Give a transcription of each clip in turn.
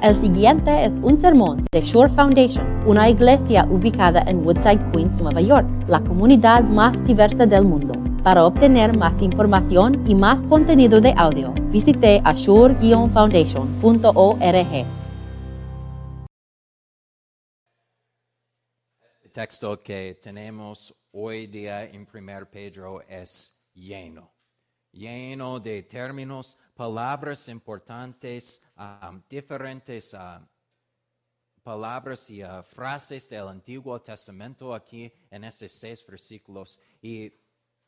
El siguiente es un sermón de Shore Foundation, una iglesia ubicada en Woodside, Queens, Nueva York, la comunidad más diversa del mundo. Para obtener más información y más contenido de audio, visite ashore-foundation.org. El texto que tenemos hoy día en 1 Pedro es lleno, lleno de términos, palabras importantes, um, diferentes uh, palabras y uh, frases del Antiguo Testamento aquí en estos seis versículos. Y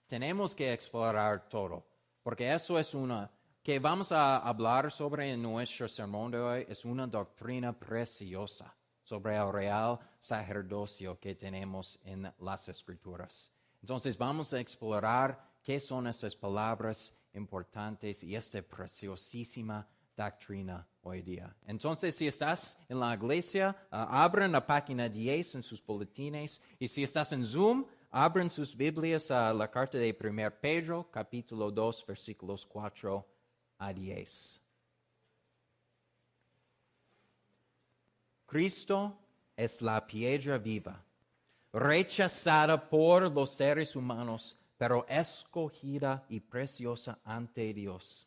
tenemos que explorar todo, porque eso es una que vamos a hablar sobre en nuestro sermón de hoy, es una doctrina preciosa sobre el real sacerdocio que tenemos en las escrituras. Entonces vamos a explorar qué son estas palabras importantes y esta preciosísima doctrina hoy día. Entonces, si estás en la iglesia, ah, abren la página 10 en sus boletines y si estás en Zoom, abren sus Biblias a la carta de 1 Pedro, capítulo 2, versículos 4 a 10. Cristo es la piedra viva, rechazada por los seres humanos, pero escogida y preciosa ante Dios.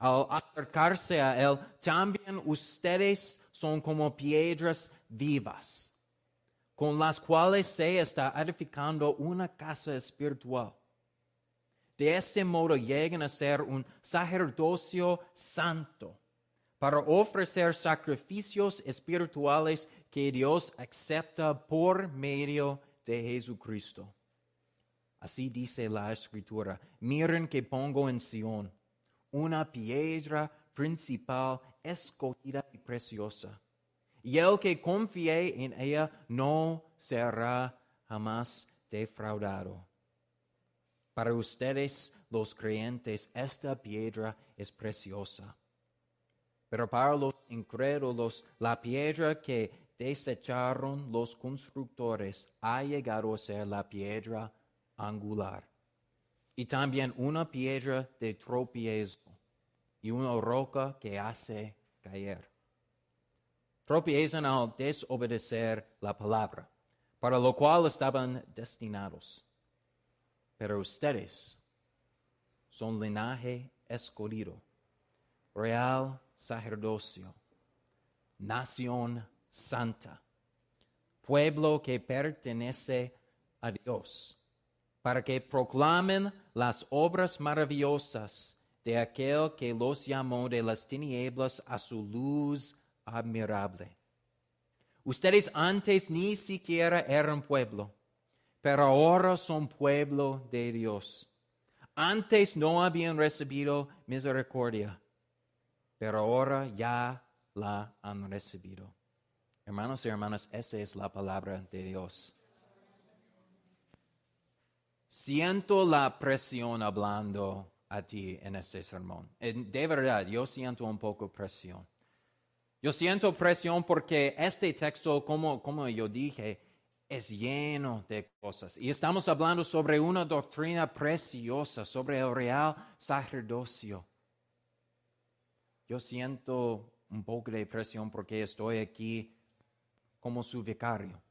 Al acercarse a Él, también ustedes son como piedras vivas, con las cuales se está edificando una casa espiritual. De este modo llegan a ser un sacerdocio santo para ofrecer sacrificios espirituales que Dios acepta por medio de Jesucristo. Así dice la escritura, miren que pongo en Sion una piedra principal escogida y preciosa. Y el que confíe en ella no será jamás defraudado. Para ustedes, los creyentes, esta piedra es preciosa. Pero para los incrédulos, la piedra que desecharon los constructores ha llegado a ser la piedra angular. Y también una piedra de tropiezo y una roca que hace caer. Tropiezan al desobedecer la palabra, para lo cual estaban destinados. Pero ustedes son linaje escogido, real sacerdocio, nación santa, pueblo que pertenece a Dios, para que proclamen las obras maravillosas de aquel que los llamó de las tinieblas a su luz admirable. Ustedes antes ni siquiera eran pueblo, pero ahora son pueblo de Dios. Antes no habían recibido misericordia, pero ahora ya la han recibido. Hermanos y hermanas, esa es la palabra de Dios. Siento la presión hablando a ti en este sermón. De verdad, yo siento un poco presión. Yo siento presión porque este texto, como, como yo dije, es lleno de cosas. Y estamos hablando sobre una doctrina preciosa, sobre el real sacerdocio. Yo siento un poco de presión porque estoy aquí como su vicario,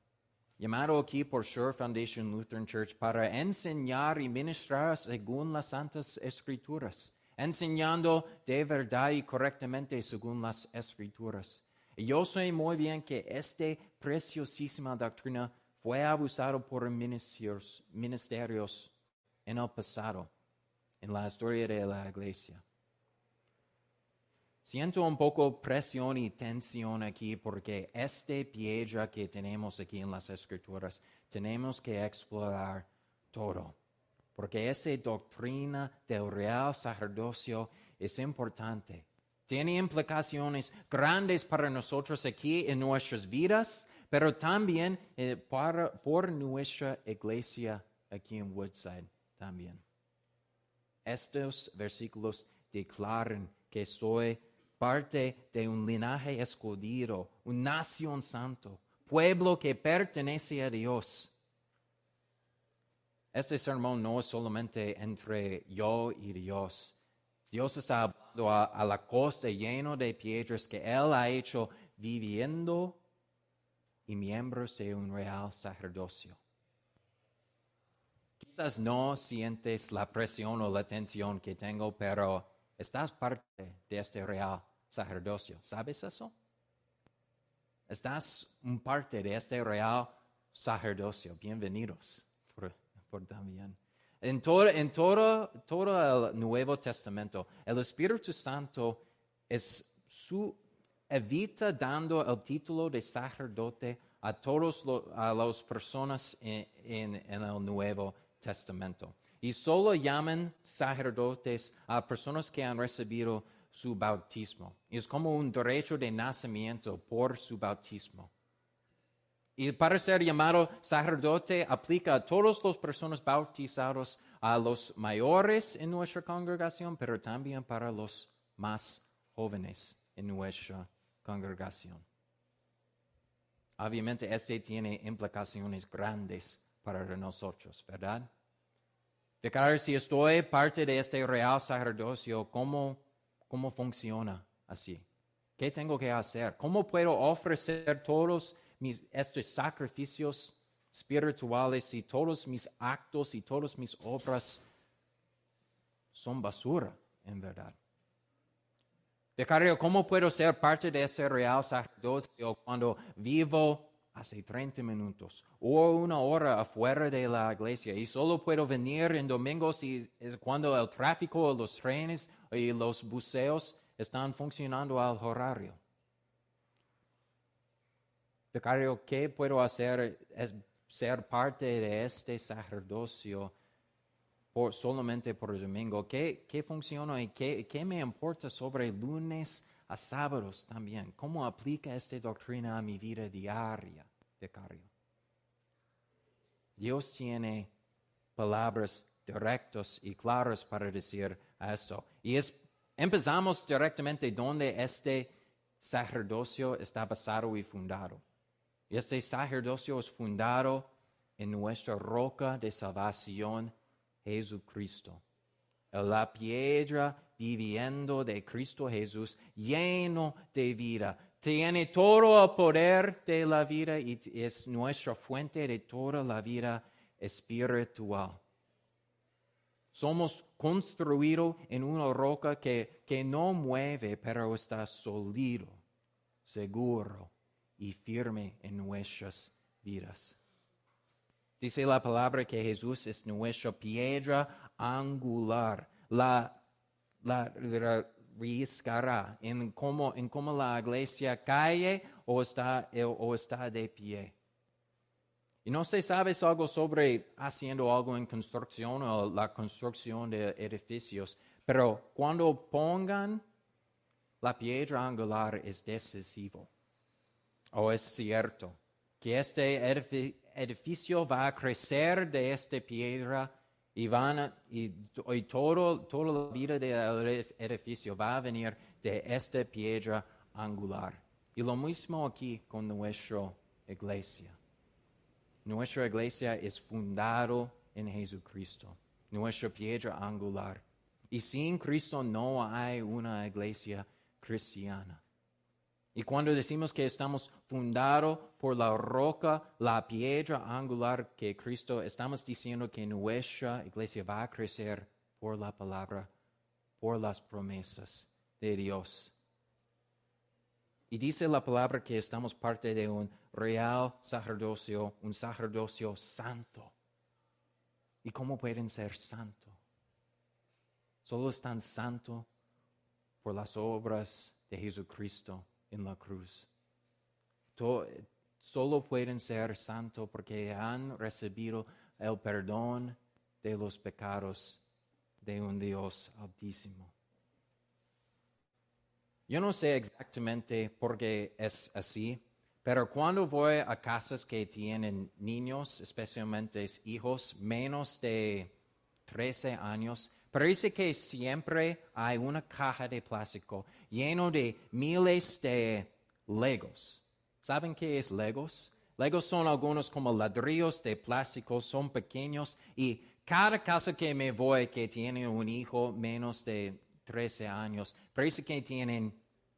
llamado aquí por Shore Foundation Lutheran Church para enseñar y ministrar según las Santas Escrituras, enseñando de verdad y correctamente según las Escrituras. Y yo sé muy bien que esta preciosísima doctrina fue abusado por ministerios, ministerios en el pasado, en la historia de la iglesia. Siento un poco presión y tensión aquí porque esta piedra que tenemos aquí en las escrituras tenemos que explorar todo. Porque esa doctrina del real sacerdocio es importante. Tiene implicaciones grandes para nosotros aquí en nuestras vidas, pero también eh, para, por nuestra iglesia aquí en Woodside también. Estos versículos declaran que soy parte de un linaje escogido, una nación santo, pueblo que pertenece a Dios. Este sermón no es solamente entre yo y Dios, Dios está hablando a, a la costa lleno de piedras que Él ha hecho viviendo y miembros de un real sacerdocio. Quizás no sientes la presión o la tensión que tengo, pero estás parte de este real sacerdocio. ¿Sabes eso? Estás un parte de este real sacerdocio. Bienvenidos por, por también. En, todo, en todo, todo el Nuevo Testamento, el Espíritu Santo es su, evita dando el título de sacerdote a todas las personas en, en, en el Nuevo Testamento. Y solo llaman sacerdotes a personas que han recibido su bautismo. Es como un derecho de nacimiento por su bautismo. Y para ser llamado sacerdote aplica a todas las personas bautizadas, a los mayores en nuestra congregación, pero también para los más jóvenes en nuestra congregación. Obviamente, este tiene implicaciones grandes para nosotros, ¿verdad? Declarar si estoy parte de este real sacerdocio, ¿cómo, cómo funciona así? ¿Qué tengo que hacer? ¿Cómo puedo ofrecer todos mis, estos sacrificios espirituales y todos mis actos y todas mis obras son basura, en verdad? Becario, ¿cómo puedo ser parte de ese real sacerdocio cuando vivo hace 30 minutos o una hora afuera de la iglesia y solo puedo venir en domingos y es cuando el tráfico, los trenes y los buceos están funcionando al horario? Becario, ¿qué puedo hacer? Es ser parte de este sacerdocio por, solamente por el domingo. ¿Qué, qué funciona y qué, qué, me importa sobre lunes a sábados también? ¿Cómo aplica esta doctrina a mi vida diaria, becario? Dios tiene palabras directas y claras para decir esto. Y es, empezamos directamente donde este sacerdocio está basado y fundado. Este sacerdocio es fundado en nuestra roca de salvación, Jesucristo. La piedra viviendo de Cristo Jesús, lleno de vida. Tiene todo el poder de la vida y es nuestra fuente de toda la vida espiritual. Somos construidos en una roca que, que no mueve, pero está sólido, seguro y firme en nuestras vidas. Dice la palabra que Jesús es nuestra piedra angular, la, la, riscará en cómo, en cómo la iglesia cae o está, o está de pie. Y no sé, ¿sabes algo sobre haciendo algo en construcción o la construcción de edificios? Pero cuando pongan la piedra angular es decisivo o es cierto que este edificio va a crecer de esta piedra y, van y, todo, toda la vida del edificio va a venir de esta piedra angular. Y lo mismo aquí con nuestra iglesia. Nuestra iglesia es fundado en Jesucristo, nuestra piedra angular. Y sin Cristo no hay una iglesia cristiana. Y cuando decimos que estamos fundados por la roca, la piedra angular que Cristo, estamos diciendo que nuestra iglesia va a crecer por la palabra, por las promesas de Dios. Y dice la palabra que estamos parte de un real sacerdocio, un sacerdocio santo. ¿Y cómo pueden ser santos? Solo están santos por las obras de Jesucristo en la cruz. solo pueden ser santos porque han recibido el perdón de los pecados de un Dios altísimo. Yo no sé exactamente por qué es así, pero cuando voy a casas que tienen niños, especialmente hijos menos de 13 años, Parece que siempre hay una caja de plástico lleno de miles de legos. ¿Saben qué es legos? Legos son algunos como ladrillos de plástico, son pequeños y cada casa que me voy que tiene un hijo menos de 13 años, parece que tienen,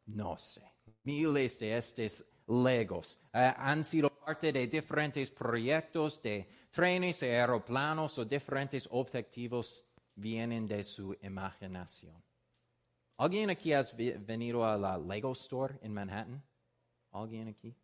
no sé, miles de estos legos. Eh, han sido parte de diferentes proyectos de trenes, aeroplanos o diferentes objetivos vienen de su imaginación. ¿Alguien aquí ha venido a la Lego Store en Manhattan? ¿Alguien aquí?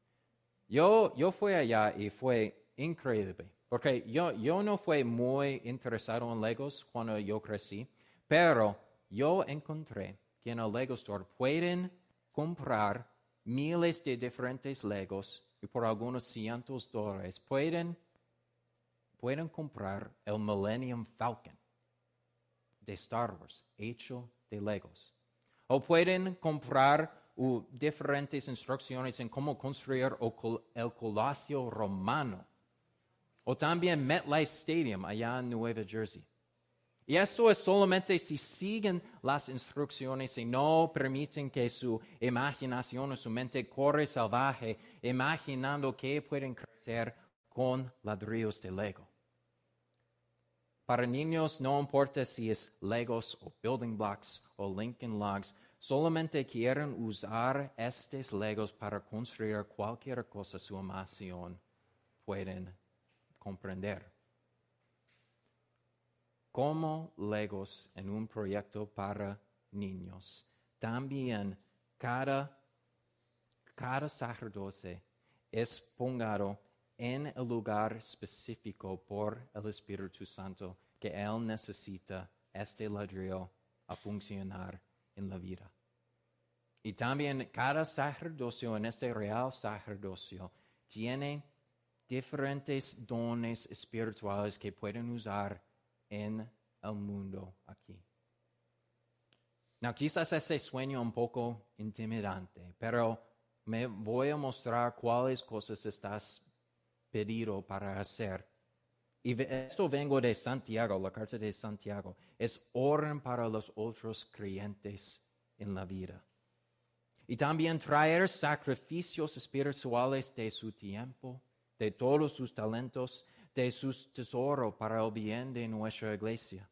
Yo, yo fui allá y fue increíble, porque yo, yo no fui muy interesado en Legos cuando yo crecí, pero yo encontré que en el Lego Store pueden comprar miles de diferentes Legos y por algunos cientos de dólares pueden, pueden comprar el Millennium Falcon de Star Wars hecho de Legos. O pueden comprar diferentes instrucciones en cómo construir el Colosio Romano. O también MetLife Stadium allá en Nueva Jersey. Y esto es solamente si siguen las instrucciones y no permiten que su imaginación o su mente corre salvaje, imaginando que pueden crecer con ladrillos de Lego. Para niños no importa si es Legos o Building Blocks o Lincoln Logs, solamente quieren usar estos Legos para construir cualquier cosa su imaginación pueden comprender como legos en un proyecto para niños. También cada, cada sacerdote es pongado en el lugar específico por el Espíritu Santo que Él necesita este ladrillo a funcionar en la vida. Y también cada sacerdocio en este real sacerdocio tiene diferentes dones espirituales que pueden usar en el mundo aquí. Now, quizás ese sueño un poco intimidante, pero me voy a mostrar cuáles cosas estás pedido para hacer. Y esto vengo de Santiago, la carta de Santiago. Es oren para los otros creyentes en la vida. Y también traer sacrificios espirituales de su tiempo, de todos sus talentos, de sus tesoros para el bien de nuestra iglesia.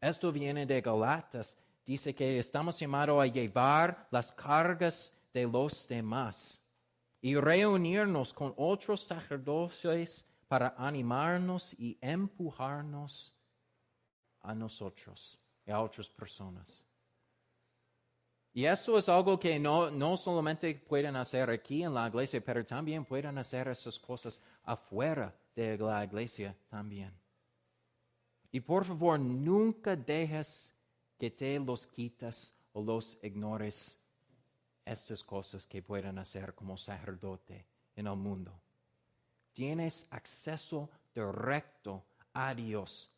Esto viene de Galatas. Dice que estamos llamados a llevar las cargas de los demás y reunirnos con otros sacerdotes para animarnos y empujarnos a nosotros y a otras personas. Y eso es algo que no, no solamente pueden hacer aquí en la iglesia, pero también pueden hacer esas cosas afuera de la iglesia también. Y por favor, nunca dejes que te los quitas o los ignores estas cosas que pueden hacer como sacerdote en el mundo. Tienes acceso directo a Dios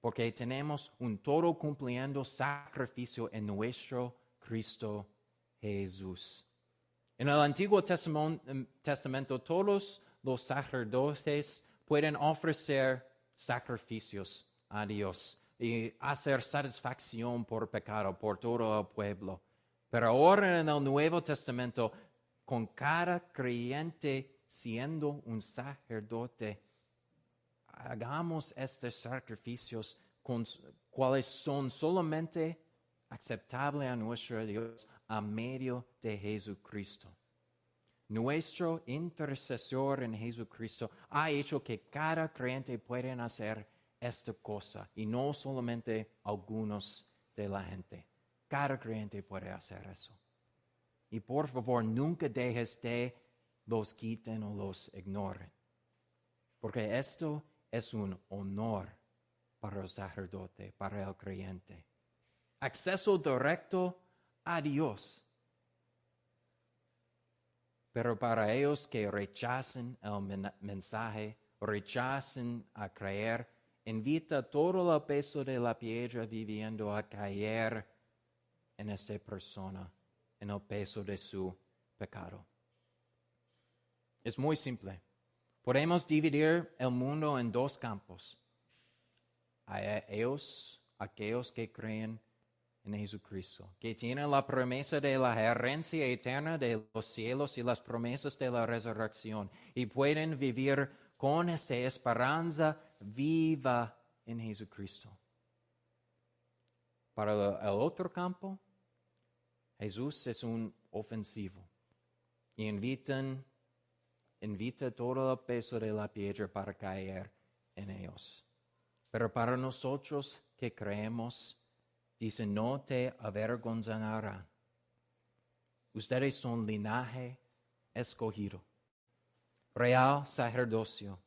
porque tenemos un todo cumpliendo sacrificio en nuestro Cristo Jesús. En el Antiguo Testamento, todos los sacerdotes pueden ofrecer sacrificios a Dios y hacer satisfacción por pecado por todo el pueblo. Pero ahora en el Nuevo Testamento, con cada creyente siendo un sacerdote, hagamos estos sacrificios con, cuales son solamente aceptables a nuestro Dios a medio de Jesucristo. Nuestro intercesor en Jesucristo ha hecho que cada creyente pueda hacer esta cosa y no solamente algunos de la gente. Cada creyente puede hacer eso. Y por favor, nunca dejes de los quiten o los ignoren. Porque esto es un honor para el sacerdote, para el creyente. Acceso directo a Dios pero para ellos que rechacen el mensaje, rechacen a creer, invita todo el peso de la piedra viviendo a caer en esta persona, en el peso de su pecado. Es muy simple. Podemos dividir el mundo en dos campos. Hay ellos, aquellos que creen en Jesucristo, que tiene la promesa de la herencia eterna de los cielos y las promesas de la resurrección, y pueden vivir con esta esperanza viva en Jesucristo. para el otro campo, Jesús es un ofensivo y invitan, invita todo el peso de la piedra para caer en ellos. Pero para nosotros que creemos, dice, no te avergonzarán. Ustedes son linaje escogido, real sacerdocio,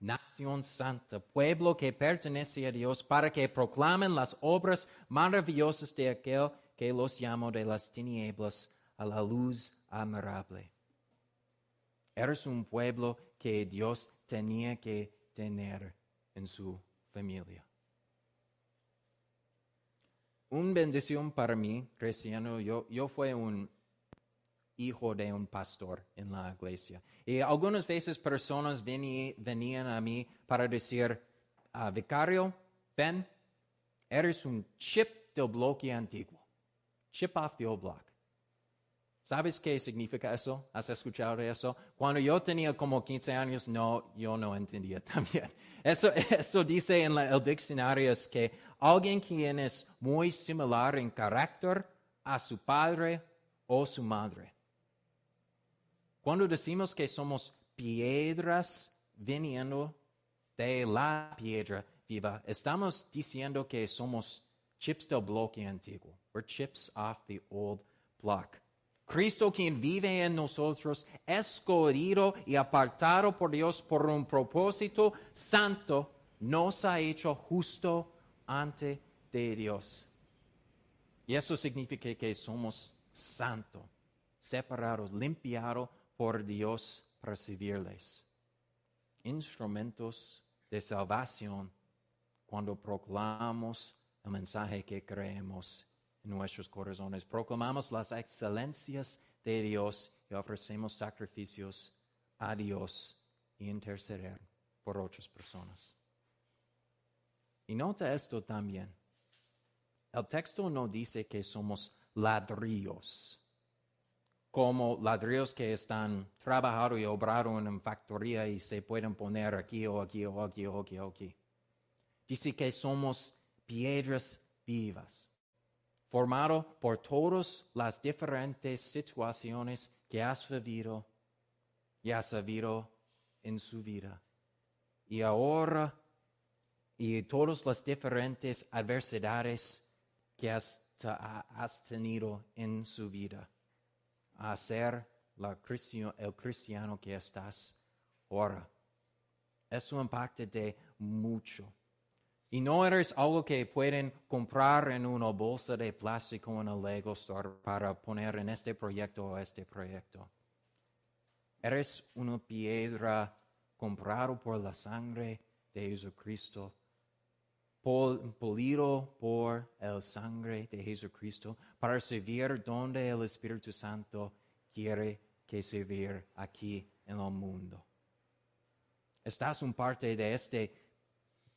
nación santa, pueblo que pertenece a Dios, para que proclamen las obras maravillosas de aquel que los llamó de las tinieblas a la luz admirable. Eres un pueblo que Dios tenía que tener en su familia. Una bendición para mí, cristiano, yo, yo fui un hijo de un pastor en la iglesia. Y algunas veces personas venían a mí para decir, ah, vicario, ven, eres un chip del bloque antiguo. Chip off the old block. ¿Sabes qué significa eso? ¿Has escuchado eso? Cuando yo tenía como 15 años, no, yo no entendía también. Eso, eso dice en el diccionario es que alguien quien es muy similar en carácter a su padre o su madre. Cuando decimos que somos piedras viniendo de la piedra viva, estamos diciendo que somos chips del bloque antiguo. We're chips off the old block. Cristo quien vive en nosotros, escogido y apartado por Dios por un propósito santo, nos ha hecho justo ante de Dios. Y eso significa que somos santos, separados, limpiados por Dios para servirles. Instrumentos de salvación cuando proclamamos el mensaje que creemos nuestros corazones. Proclamamos las excelencias de Dios y ofrecemos sacrificios a Dios y interceder por otras personas. Y nota esto también. El texto no dice que somos ladrillos, como ladrillos que están trabajando y obrando en factoría y se pueden poner aquí o aquí o aquí o aquí o aquí. Dice que somos piedras vivas formado por todas las diferentes situaciones que has vivido y has vivido en su vida. Y ahora, y todas las diferentes adversidades que has, tenido en su vida, a ser el cristiano que estás ahora. Eso impacta de mucho. Y no eres algo que pueden comprar en una bolsa de plástico en el Lego Store para poner en este proyecto o este proyecto. Eres una piedra comprado por la sangre de Jesucristo, polido por el sangre de Jesucristo, para servir donde el Espíritu Santo quiere que servir aquí en el mundo. Estás un parte de este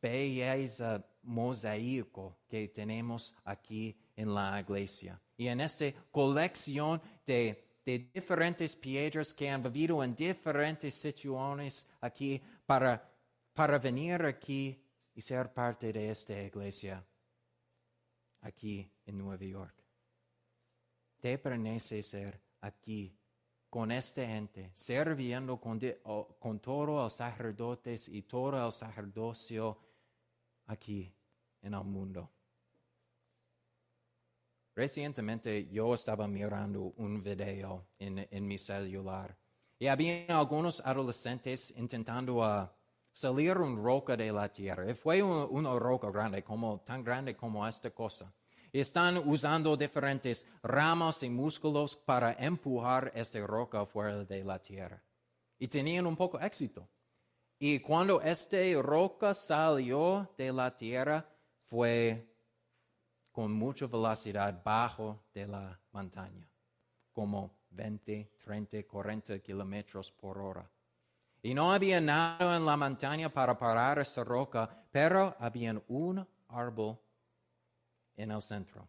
belleza mosaico que tenemos aquí en la iglesia. Y en esta colección de, diferentes piedras que han vivido en diferentes situaciones aquí para, para venir aquí y ser parte de esta iglesia aquí en Nueva York. Te pertenece ser aquí con esta gente, sirviendo con, con todos los sacerdotes y todo el sacerdocio aquí en el mundo. Recientemente yo estaba mirando un video en, mi celular y había algunos adolescentes intentando ah, salir una roca de la tierra. Y fue una roca grande, como, tan grande como esta cosa. Y están usando diferentes ramas y músculos para empujar esta roca fuera de la tierra. Y tenían un poco éxito. Y cuando esta roca salió de la tierra, fue con mucha velocidad bajo de la montaña, como 20, 30, 40 kilómetros por hora. Y no había nada en la montaña para parar esa roca, pero había un árbol en el centro.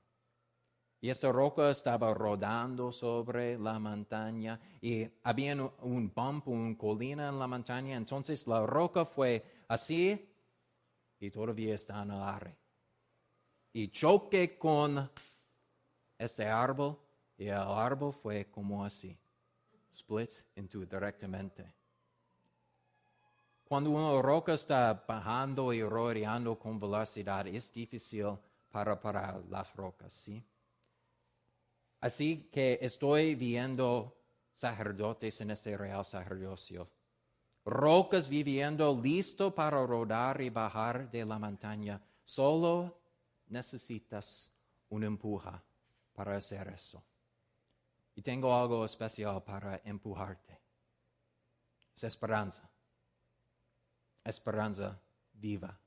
Y esta roca estaba rodando sobre la montaña y había un bump, una colina en la montaña. Entonces la roca fue así y todavía está en el aire. y choqué con este árbol y el árbol fue como así, split into directamente. Cuando una roca está bajando y rodeando con velocidad, es difícil para parar las rocas, ¿sí? Así que estoy viendo sacerdotes en este real sacerdocio. Rocas viviendo listo para rodar y bajar de la montaña. Solo necesitas un empuja para hacer eso. Y tengo algo especial para empujarte. Es esperanza. Esperanza viva.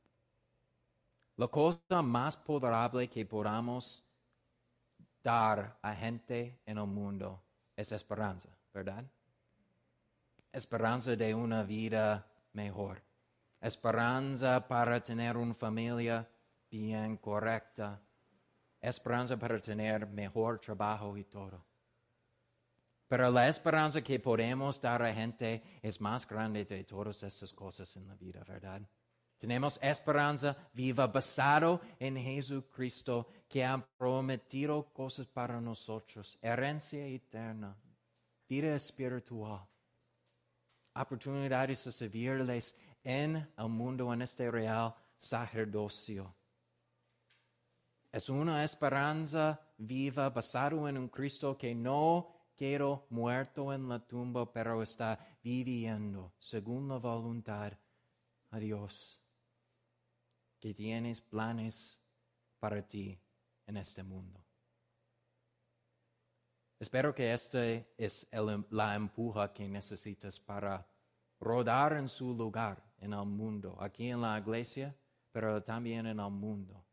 La cosa más poderable que podamos dar a gente en el mundo es esperanza, ¿verdad? Esperanza de una vida mejor. Esperanza para tener una familia bien correcta. Esperanza para tener mejor trabajo y todo. Pero la esperanza que podemos dar a gente es más grande de todas estas cosas en la vida, ¿verdad? Tenemos esperanza viva basado en Jesucristo que ha prometido cosas para nosotros, herencia eterna, vida espiritual, oportunidades de servirles en el mundo, en este real sacerdocio. Es una esperanza viva basado en un Cristo que no quedó muerto en la tumba, pero está viviendo según la voluntad de Dios que tienes planes para ti en este mundo. Espero que este es la empuja que necesitas para rodar en su lugar en el mundo, aquí en la iglesia, pero también en el mundo.